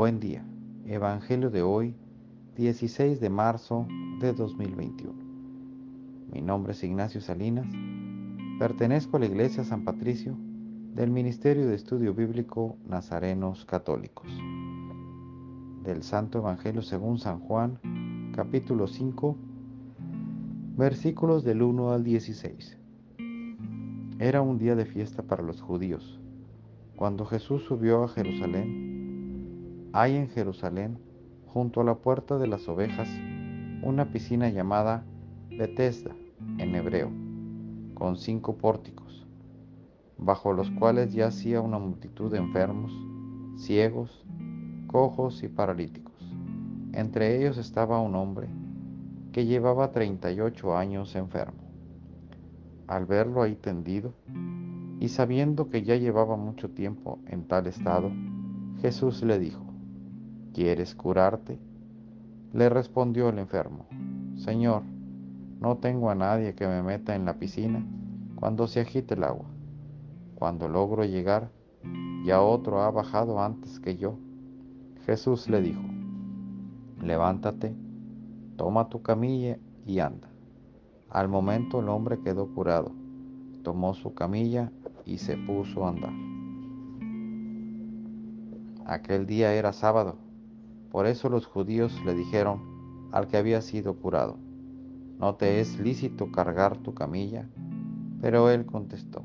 Buen día. Evangelio de hoy, 16 de marzo de 2021. Mi nombre es Ignacio Salinas. Pertenezco a la Iglesia San Patricio del Ministerio de Estudio Bíblico Nazarenos Católicos. Del Santo Evangelio según San Juan, capítulo 5, versículos del 1 al 16. Era un día de fiesta para los judíos. Cuando Jesús subió a Jerusalén, hay en Jerusalén, junto a la puerta de las ovejas, una piscina llamada Bethesda en hebreo, con cinco pórticos, bajo los cuales yacía una multitud de enfermos, ciegos, cojos y paralíticos. Entre ellos estaba un hombre que llevaba 38 años enfermo. Al verlo ahí tendido, y sabiendo que ya llevaba mucho tiempo en tal estado, Jesús le dijo, ¿quieres curarte? Le respondió el enfermo, Señor, no tengo a nadie que me meta en la piscina cuando se agite el agua. Cuando logro llegar, ya otro ha bajado antes que yo. Jesús le dijo, levántate, toma tu camilla y anda. Al momento el hombre quedó curado, tomó su camilla y se puso a andar. Aquel día era sábado, por eso los judíos le dijeron al que había sido curado, no te es lícito cargar tu camilla. Pero él contestó,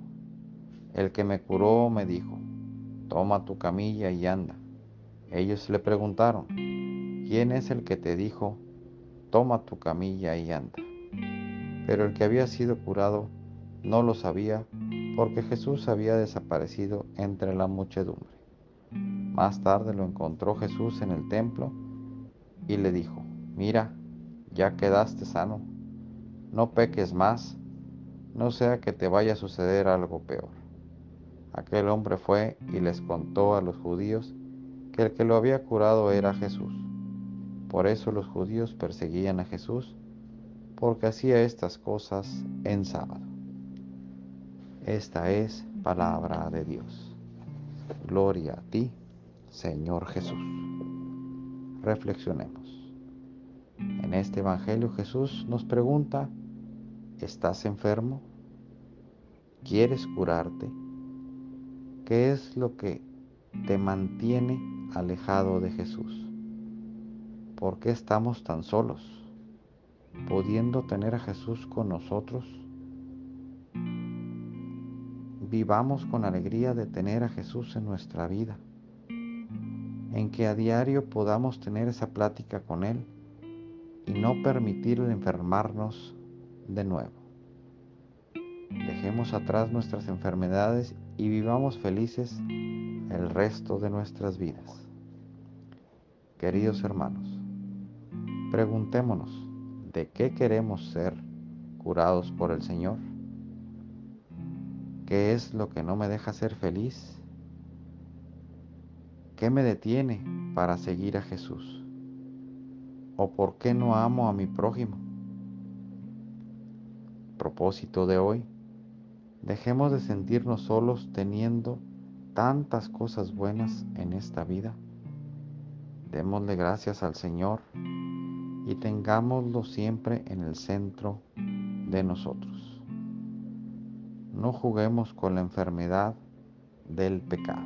el que me curó me dijo, toma tu camilla y anda. Ellos le preguntaron, ¿quién es el que te dijo, toma tu camilla y anda? Pero el que había sido curado no lo sabía porque Jesús había desaparecido entre la muchedumbre. Más tarde lo encontró Jesús en el templo y le dijo, mira, ya quedaste sano, no peques más, no sea que te vaya a suceder algo peor. Aquel hombre fue y les contó a los judíos que el que lo había curado era Jesús. Por eso los judíos perseguían a Jesús, porque hacía estas cosas en sábado. Esta es palabra de Dios. Gloria a ti, Señor Jesús. Reflexionemos. En este Evangelio Jesús nos pregunta, ¿estás enfermo? ¿Quieres curarte? ¿Qué es lo que te mantiene alejado de Jesús? ¿Por qué estamos tan solos? Pudiendo tener a Jesús con nosotros vivamos con alegría de tener a Jesús en nuestra vida, en que a diario podamos tener esa plática con Él y no permitirle enfermarnos de nuevo. Dejemos atrás nuestras enfermedades y vivamos felices el resto de nuestras vidas. Queridos hermanos, preguntémonos, ¿de qué queremos ser curados por el Señor? ¿Qué es lo que no me deja ser feliz? ¿Qué me detiene para seguir a Jesús? ¿O por qué no amo a mi prójimo? Propósito de hoy, dejemos de sentirnos solos teniendo tantas cosas buenas en esta vida. Démosle gracias al Señor y tengámoslo siempre en el centro de nosotros no juguemos con la enfermedad del pecado.